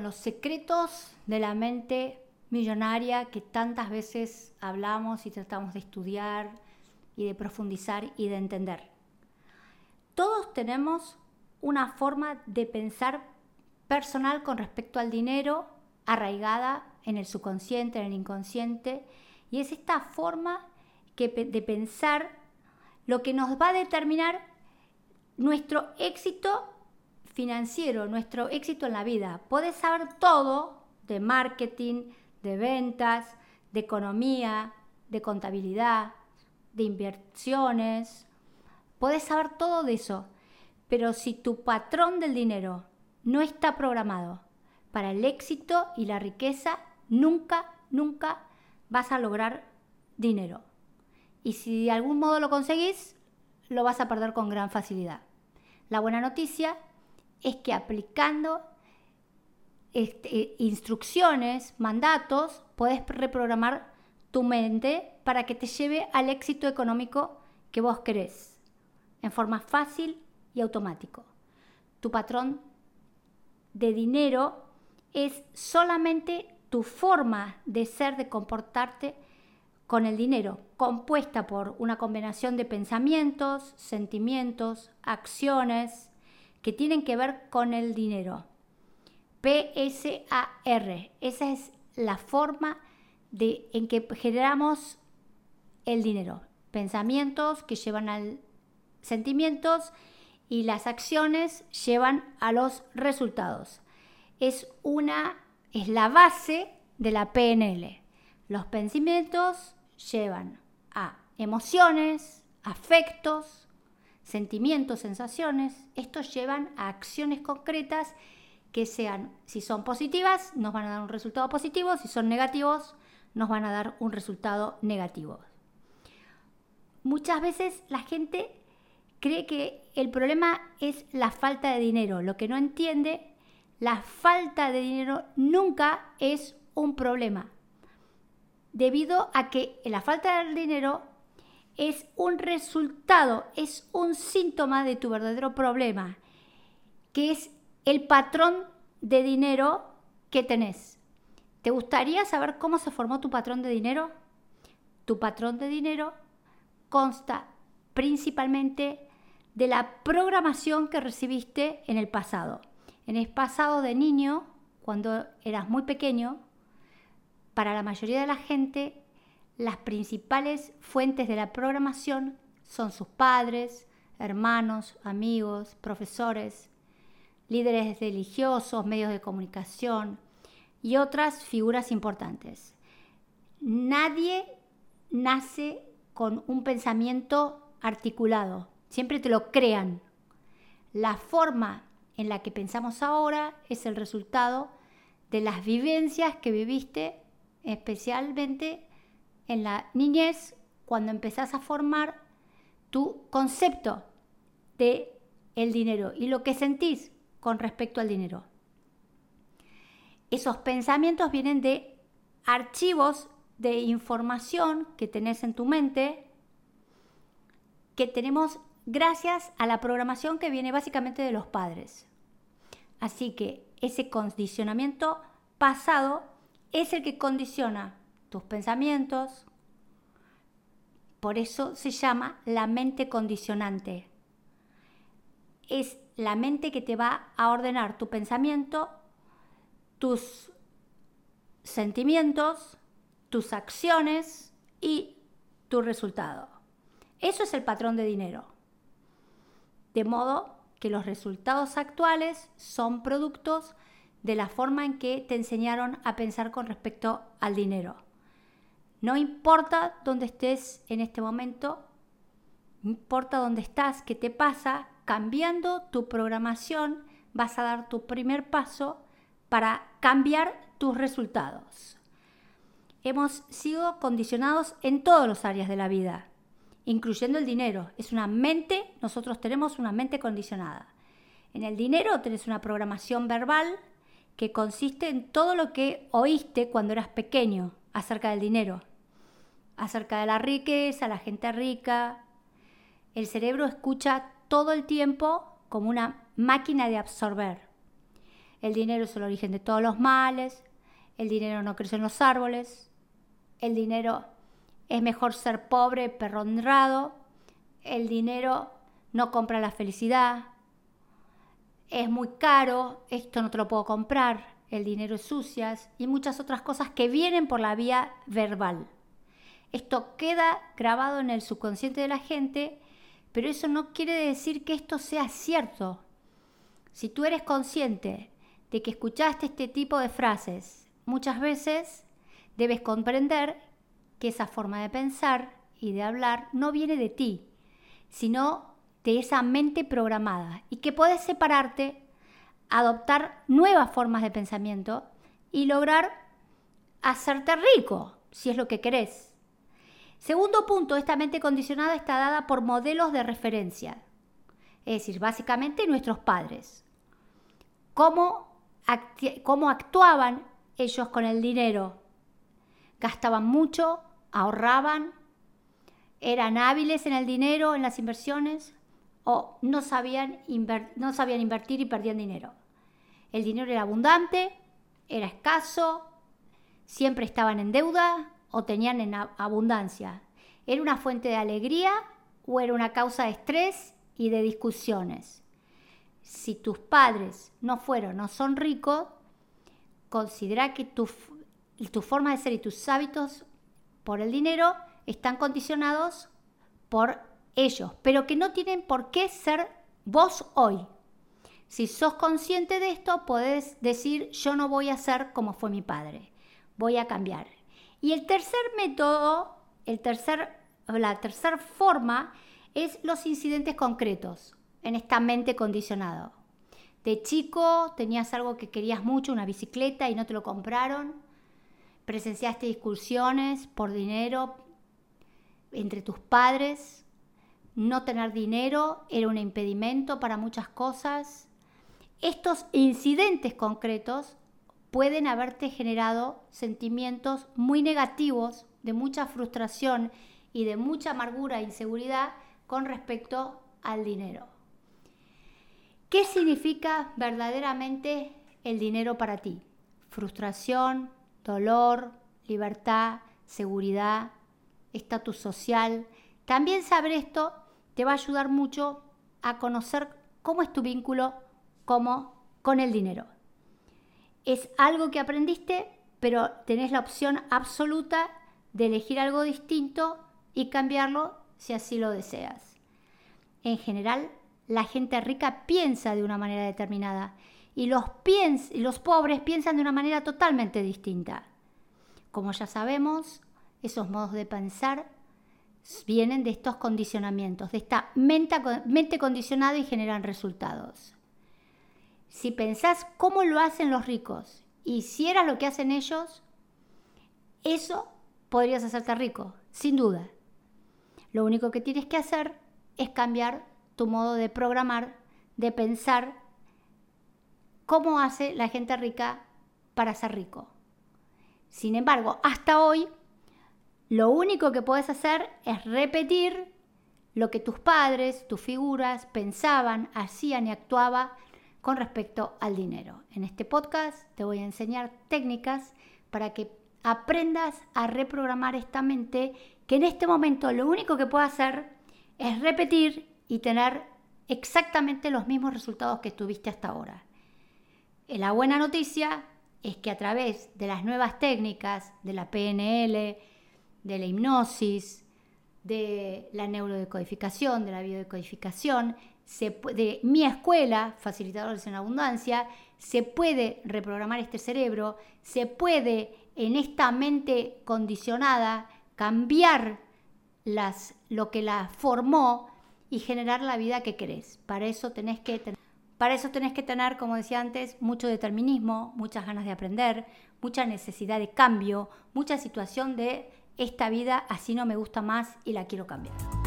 con los secretos de la mente millonaria que tantas veces hablamos y tratamos de estudiar y de profundizar y de entender. Todos tenemos una forma de pensar personal con respecto al dinero arraigada en el subconsciente, en el inconsciente, y es esta forma que, de pensar lo que nos va a determinar nuestro éxito financiero, nuestro éxito en la vida. Puedes saber todo de marketing, de ventas, de economía, de contabilidad, de inversiones. Puedes saber todo de eso, pero si tu patrón del dinero no está programado para el éxito y la riqueza, nunca, nunca vas a lograr dinero. Y si de algún modo lo conseguís, lo vas a perder con gran facilidad. La buena noticia es que aplicando este, instrucciones, mandatos, puedes reprogramar tu mente para que te lleve al éxito económico que vos querés, en forma fácil y automático. Tu patrón de dinero es solamente tu forma de ser, de comportarte con el dinero, compuesta por una combinación de pensamientos, sentimientos, acciones que tienen que ver con el dinero. PSAR, esa es la forma de, en que generamos el dinero. Pensamientos que llevan al sentimientos y las acciones llevan a los resultados. Es una es la base de la PNL. Los pensamientos llevan a emociones, afectos, sentimientos, sensaciones. Estos llevan a acciones concretas que sean, si son positivas, nos van a dar un resultado positivo, si son negativos, nos van a dar un resultado negativo. Muchas veces la gente cree que el problema es la falta de dinero. Lo que no entiende, la falta de dinero nunca es un problema debido a que la falta de dinero es un resultado, es un síntoma de tu verdadero problema, que es el patrón de dinero que tenés. ¿Te gustaría saber cómo se formó tu patrón de dinero? Tu patrón de dinero consta principalmente de la programación que recibiste en el pasado. En el pasado de niño, cuando eras muy pequeño, para la mayoría de la gente, las principales fuentes de la programación son sus padres, hermanos, amigos, profesores, líderes religiosos, medios de comunicación y otras figuras importantes. Nadie nace con un pensamiento articulado, siempre te lo crean. La forma en la que pensamos ahora es el resultado de las vivencias que viviste especialmente en la niñez, cuando empezás a formar tu concepto de el dinero y lo que sentís con respecto al dinero. Esos pensamientos vienen de archivos de información que tenés en tu mente, que tenemos gracias a la programación que viene básicamente de los padres. Así que ese condicionamiento pasado es el que condiciona tus pensamientos. Por eso se llama la mente condicionante. Es la mente que te va a ordenar tu pensamiento, tus sentimientos, tus acciones y tu resultado. Eso es el patrón de dinero. De modo que los resultados actuales son productos de la forma en que te enseñaron a pensar con respecto al dinero. No importa dónde estés en este momento, importa dónde estás, qué te pasa, cambiando tu programación vas a dar tu primer paso para cambiar tus resultados. Hemos sido condicionados en todas las áreas de la vida, incluyendo el dinero. Es una mente, nosotros tenemos una mente condicionada. En el dinero tenés una programación verbal que consiste en todo lo que oíste cuando eras pequeño acerca del dinero, acerca de la riqueza, la gente rica. El cerebro escucha todo el tiempo como una máquina de absorber. el dinero es el origen de todos los males, el dinero no crece en los árboles, el dinero es mejor ser pobre, perro honrado, el dinero no compra la felicidad, es muy caro, esto no te lo puedo comprar, el dinero es sucias y muchas otras cosas que vienen por la vía verbal. Esto queda grabado en el subconsciente de la gente, pero eso no quiere decir que esto sea cierto. Si tú eres consciente de que escuchaste este tipo de frases muchas veces, debes comprender que esa forma de pensar y de hablar no viene de ti, sino de esa mente programada y que puedes separarte, adoptar nuevas formas de pensamiento y lograr hacerte rico, si es lo que querés. Segundo punto, esta mente condicionada está dada por modelos de referencia, es decir, básicamente nuestros padres. ¿Cómo, actuaban ellos con el dinero? Gastaban mucho, ahorraban, eran hábiles en el dinero, en las inversiones, o no sabían, no sabían invertir y perdían dinero. El dinero era abundante, era escaso, siempre estaban en deuda o tenían en abundancia. ¿Era una fuente de alegría o era una causa de estrés y de discusiones? Si tus padres no fueron, no son ricos, considera que tu, tu forma de ser y tus hábitos por el dinero están condicionados por ellos, pero que no tienen por qué ser vos hoy. Si sos consciente de esto, podés decir, yo no voy a ser como fue mi padre, voy a cambiar. Y el tercer método, el tercer, la tercera forma es los incidentes concretos en esta mente condicionada. De chico tenías algo que querías mucho, una bicicleta, y no te lo compraron. Presenciaste discusiones por dinero entre tus padres no tener dinero era un impedimento para muchas cosas. Estos incidentes concretos pueden haberte generado sentimientos muy negativos, de mucha frustración y de mucha amargura e inseguridad con respecto al dinero. ¿Qué significa verdaderamente el dinero para ti? Frustración, dolor, libertad, seguridad, estatus social. También saber esto te va a ayudar mucho a conocer cómo es tu vínculo como con el dinero. Es algo que aprendiste, pero tenés la opción absoluta de elegir algo distinto y cambiarlo si así lo deseas. En general, la gente rica piensa de una manera determinada y los, los pobres piensan de una manera totalmente distinta. Como ya sabemos, esos modos de pensar vienen de estos condicionamientos, de esta mente, condicionada y generan resultados. Si pensás cómo lo hacen los ricos hicieras lo que hacen ellos, eso podrías hacerte rico, sin duda. Lo único que tienes que hacer es cambiar tu modo de programar, de pensar cómo hace la gente rica para ser rico. Sin embargo, hasta hoy lo único que puedes hacer es repetir lo que tus padres, tus figuras pensaban, hacían y actuaban con respecto al dinero. En este podcast te voy a enseñar técnicas para que aprendas a reprogramar esta mente que en este momento lo único que puedo hacer es repetir y tener exactamente los mismos resultados que tuviste hasta ahora. La buena noticia es que a través de las nuevas técnicas de la PNL, de la hipnosis, de la neurodecodificación, de la biodecodificación, de mi escuela, Facilitadores en Abundancia, se puede reprogramar este cerebro, se puede en esta mente condicionada cambiar las, lo que la formó y generar la vida que querés. Para eso tenés que para eso tenés que tener, como decía antes, mucho determinismo, muchas ganas de aprender, mucha necesidad de cambio, mucha situación de esta vida así no me gusta más y la quiero cambiar.